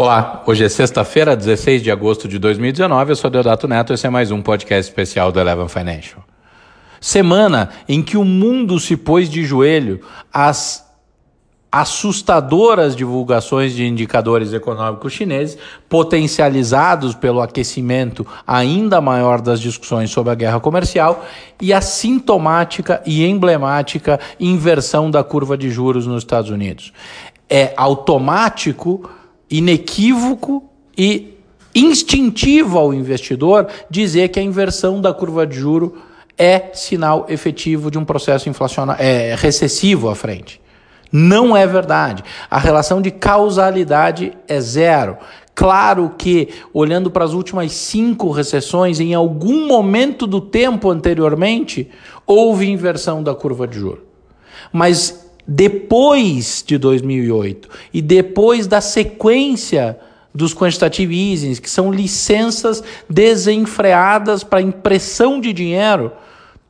Olá, hoje é sexta-feira, 16 de agosto de 2019. Eu sou Deodato Neto e esse é mais um podcast especial do Eleven Financial. Semana em que o mundo se pôs de joelho às assustadoras divulgações de indicadores econômicos chineses, potencializados pelo aquecimento ainda maior das discussões sobre a guerra comercial e a sintomática e emblemática inversão da curva de juros nos Estados Unidos. É automático inequívoco e instintivo ao investidor dizer que a inversão da curva de juro é sinal efetivo de um processo inflacionário, é, recessivo à frente. Não é verdade. A relação de causalidade é zero. Claro que, olhando para as últimas cinco recessões, em algum momento do tempo anteriormente, houve inversão da curva de juros. Mas depois de 2008 e depois da sequência dos quantitative easing, que são licenças desenfreadas para impressão de dinheiro,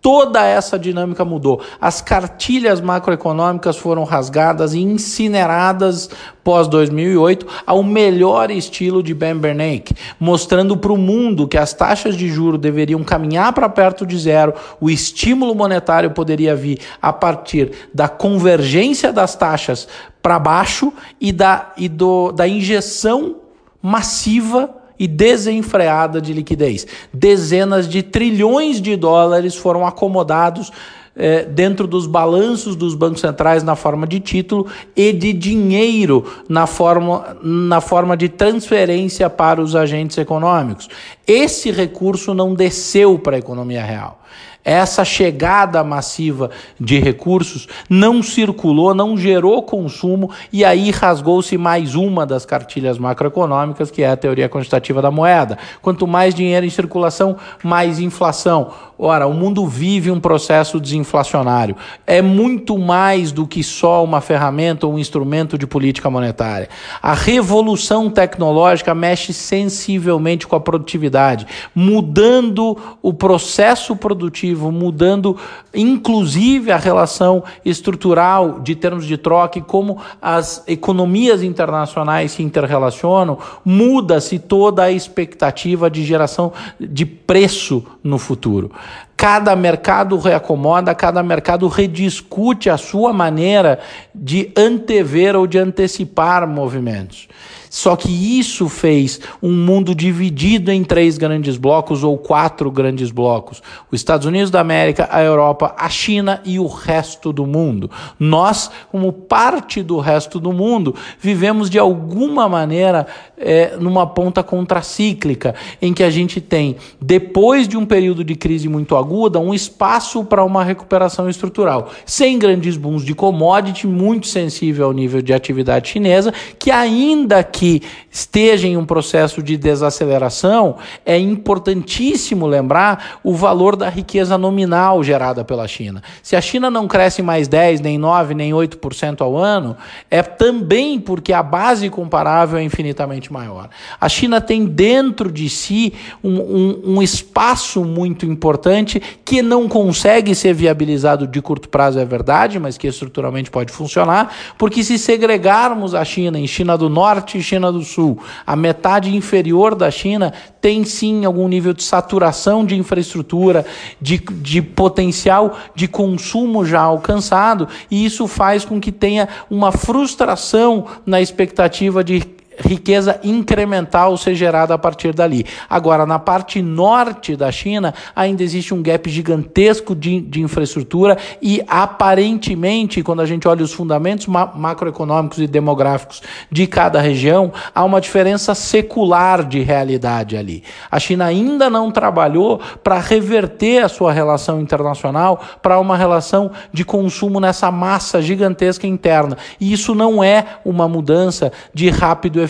Toda essa dinâmica mudou. As cartilhas macroeconômicas foram rasgadas e incineradas pós 2008 ao melhor estilo de Ben Bernanke, mostrando para o mundo que as taxas de juro deveriam caminhar para perto de zero, o estímulo monetário poderia vir a partir da convergência das taxas para baixo e da, e do, da injeção massiva e desenfreada de liquidez. Dezenas de trilhões de dólares foram acomodados eh, dentro dos balanços dos bancos centrais na forma de título e de dinheiro na forma, na forma de transferência para os agentes econômicos. Esse recurso não desceu para a economia real. Essa chegada massiva de recursos não circulou, não gerou consumo e aí rasgou-se mais uma das cartilhas macroeconômicas, que é a teoria quantitativa da moeda. Quanto mais dinheiro em circulação, mais inflação. Ora, o mundo vive um processo desinflacionário. É muito mais do que só uma ferramenta ou um instrumento de política monetária. A revolução tecnológica mexe sensivelmente com a produtividade, mudando o processo produtivo mudando inclusive a relação estrutural de termos de troca e como as economias internacionais se interrelacionam, muda-se toda a expectativa de geração de preço no futuro. Cada mercado reacomoda, cada mercado rediscute a sua maneira de antever ou de antecipar movimentos. Só que isso fez um mundo dividido em três grandes blocos ou quatro grandes blocos: os Estados Unidos da América, a Europa, a China e o resto do mundo. Nós, como parte do resto do mundo, vivemos de alguma maneira é, numa ponta contracíclica, em que a gente tem, depois de um período de crise muito aguda, um espaço para uma recuperação estrutural, sem grandes booms de commodity, muito sensível ao nível de atividade chinesa, que ainda que que esteja em um processo de desaceleração, é importantíssimo lembrar o valor da riqueza nominal gerada pela China. Se a China não cresce mais 10, nem 9, nem 8% ao ano, é também porque a base comparável é infinitamente maior. A China tem dentro de si um, um, um espaço muito importante que não consegue ser viabilizado de curto prazo, é verdade, mas que estruturalmente pode funcionar, porque se segregarmos a China em China do Norte China do Sul. A metade inferior da China tem sim algum nível de saturação de infraestrutura, de, de potencial de consumo já alcançado, e isso faz com que tenha uma frustração na expectativa de riqueza incremental ser gerada a partir dali. Agora, na parte norte da China, ainda existe um gap gigantesco de, de infraestrutura e, aparentemente, quando a gente olha os fundamentos ma macroeconômicos e demográficos de cada região, há uma diferença secular de realidade ali. A China ainda não trabalhou para reverter a sua relação internacional para uma relação de consumo nessa massa gigantesca interna. E isso não é uma mudança de rápido efeito,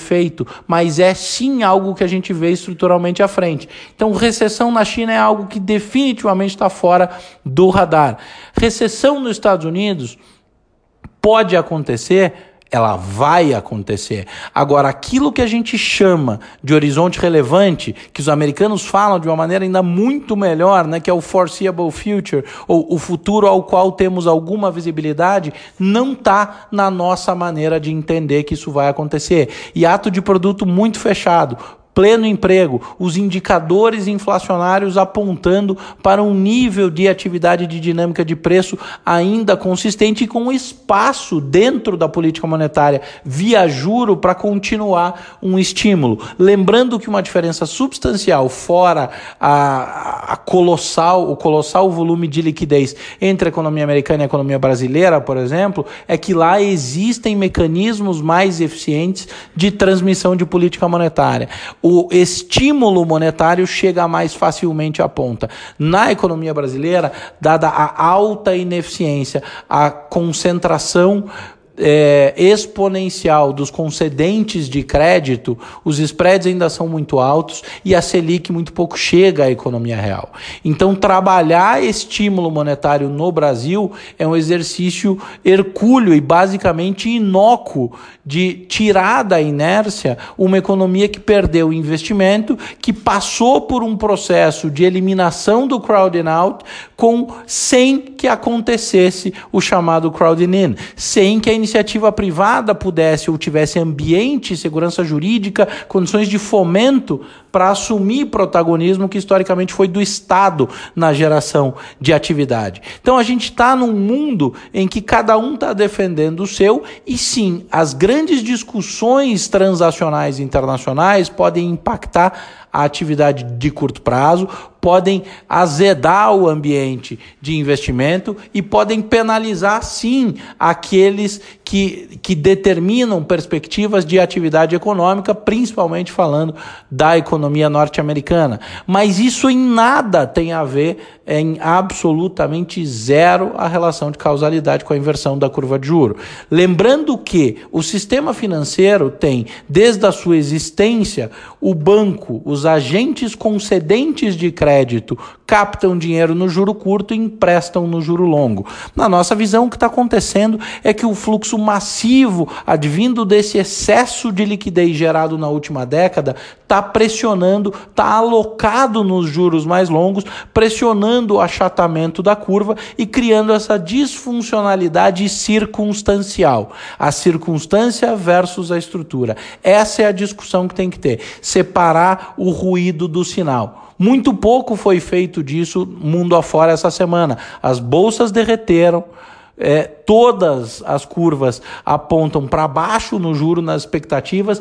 mas é sim algo que a gente vê estruturalmente à frente. Então, recessão na China é algo que definitivamente está fora do radar. Recessão nos Estados Unidos pode acontecer ela vai acontecer. Agora, aquilo que a gente chama de horizonte relevante, que os americanos falam de uma maneira ainda muito melhor, né, que é o foreseeable future, ou o futuro ao qual temos alguma visibilidade, não está na nossa maneira de entender que isso vai acontecer. E ato de produto muito fechado pleno emprego, os indicadores inflacionários apontando para um nível de atividade de dinâmica de preço ainda consistente e com espaço dentro da política monetária via juro para continuar um estímulo. Lembrando que uma diferença substancial fora a, a colossal, o colossal volume de liquidez entre a economia americana e a economia brasileira, por exemplo, é que lá existem mecanismos mais eficientes de transmissão de política monetária o estímulo monetário chega mais facilmente à ponta. Na economia brasileira, dada a alta ineficiência, a concentração é, exponencial dos concedentes de crédito, os spreads ainda são muito altos e a Selic muito pouco chega à economia real. Então, trabalhar estímulo monetário no Brasil é um exercício hercúleo e basicamente inócuo de tirar da inércia uma economia que perdeu investimento, que passou por um processo de eliminação do crowding out com sem que acontecesse o chamado crowding in, sem que a iniciativa privada pudesse ou tivesse ambiente, segurança jurídica, condições de fomento para assumir protagonismo que historicamente foi do Estado na geração de atividade. Então a gente está num mundo em que cada um está defendendo o seu e sim, as grandes discussões transacionais internacionais podem impactar a atividade de curto prazo, podem azedar o ambiente de investimento e podem penalizar, sim, aqueles que, que determinam perspectivas de atividade econômica, principalmente falando da economia norte-americana. Mas isso em nada tem a ver, em absolutamente zero, a relação de causalidade com a inversão da curva de juro. Lembrando que o sistema financeiro tem, desde a sua existência, o banco, os agentes concedentes de crédito captam dinheiro no juro curto e emprestam no juro longo. Na nossa visão, o que está acontecendo é que o fluxo massivo advindo desse excesso de liquidez gerado na última década está pressionando, está alocado nos juros mais longos, pressionando o achatamento da curva e criando essa disfuncionalidade circunstancial. A circunstância versus a estrutura. Essa é a discussão que tem que ter. Separar o ruído do sinal. Muito pouco foi feito disso mundo afora essa semana. As bolsas derreteram. É, todas as curvas apontam para baixo no juro nas expectativas,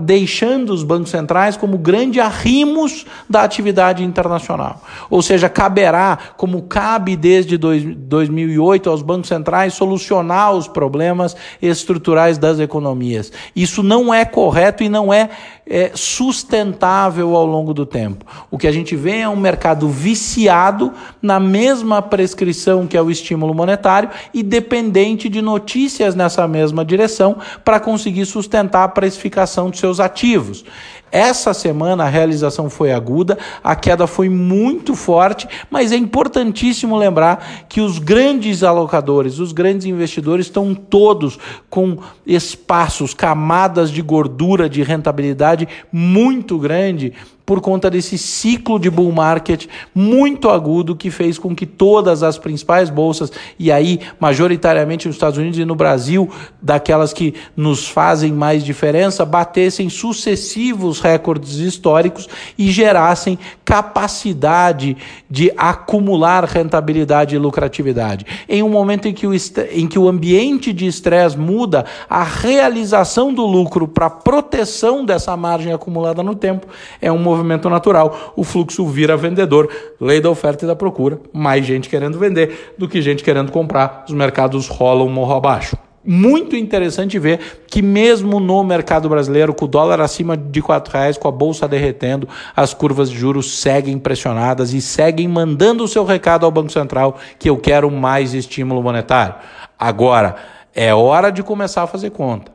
deixando os bancos centrais como grande arrimos da atividade internacional. Ou seja, caberá, como cabe desde dois, 2008 aos bancos centrais, solucionar os problemas estruturais das economias. Isso não é correto e não é é, sustentável ao longo do tempo. O que a gente vê é um mercado viciado na mesma prescrição que é o estímulo monetário e dependente de notícias nessa mesma direção para conseguir sustentar a precificação dos seus ativos. Essa semana a realização foi aguda, a queda foi muito forte, mas é importantíssimo lembrar que os grandes alocadores, os grandes investidores estão todos com espaços, camadas de gordura, de rentabilidade muito grande por conta desse ciclo de bull market muito agudo que fez com que todas as principais bolsas, e aí majoritariamente nos Estados Unidos e no Brasil, daquelas que nos fazem mais diferença, batessem sucessivos recordes históricos e gerassem capacidade de acumular rentabilidade e lucratividade. Em um momento em que o, em que o ambiente de estresse muda, a realização do lucro para proteção dessa margem acumulada no tempo é um movimento movimento natural, o fluxo vira vendedor, lei da oferta e da procura, mais gente querendo vender do que gente querendo comprar, os mercados rolam morro abaixo. Muito interessante ver que mesmo no mercado brasileiro, com o dólar acima de R$ reais, com a bolsa derretendo, as curvas de juros seguem pressionadas e seguem mandando o seu recado ao Banco Central que eu quero mais estímulo monetário. Agora, é hora de começar a fazer conta.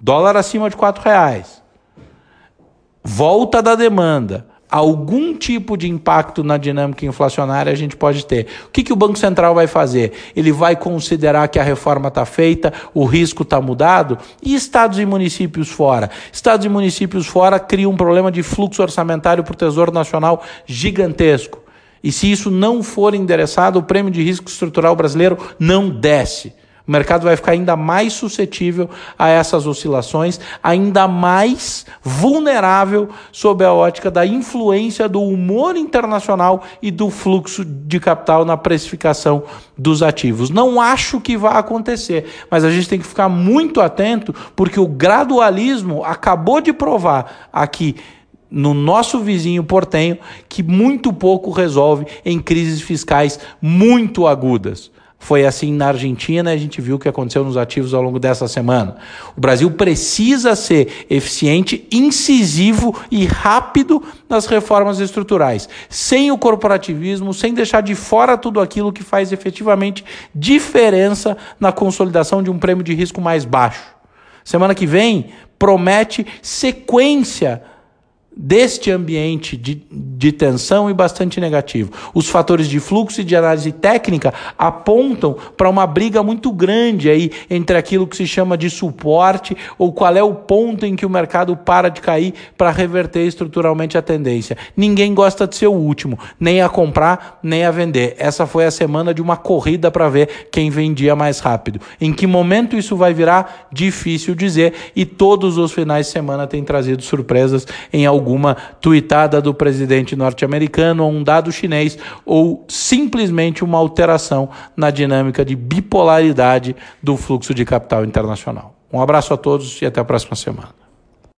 Dólar acima de R$ reais volta da demanda, algum tipo de impacto na dinâmica inflacionária a gente pode ter. O que, que o Banco Central vai fazer? Ele vai considerar que a reforma está feita, o risco está mudado? E estados e municípios fora? Estados e municípios fora criam um problema de fluxo orçamentário para o Tesouro Nacional gigantesco. E se isso não for endereçado, o prêmio de risco estrutural brasileiro não desce. O mercado vai ficar ainda mais suscetível a essas oscilações, ainda mais vulnerável sob a ótica da influência do humor internacional e do fluxo de capital na precificação dos ativos. Não acho que vai acontecer, mas a gente tem que ficar muito atento, porque o gradualismo acabou de provar aqui no nosso vizinho portenho que muito pouco resolve em crises fiscais muito agudas. Foi assim na Argentina, a gente viu o que aconteceu nos ativos ao longo dessa semana. O Brasil precisa ser eficiente, incisivo e rápido nas reformas estruturais, sem o corporativismo, sem deixar de fora tudo aquilo que faz efetivamente diferença na consolidação de um prêmio de risco mais baixo. Semana que vem promete sequência deste ambiente de, de tensão e bastante negativo. Os fatores de fluxo e de análise técnica apontam para uma briga muito grande aí entre aquilo que se chama de suporte ou qual é o ponto em que o mercado para de cair para reverter estruturalmente a tendência. Ninguém gosta de ser o último, nem a comprar, nem a vender. Essa foi a semana de uma corrida para ver quem vendia mais rápido. Em que momento isso vai virar? Difícil dizer, e todos os finais de semana têm trazido surpresas em alguns alguma tuitada do presidente norte-americano ou um dado chinês ou simplesmente uma alteração na dinâmica de bipolaridade do fluxo de capital internacional. Um abraço a todos e até a próxima semana.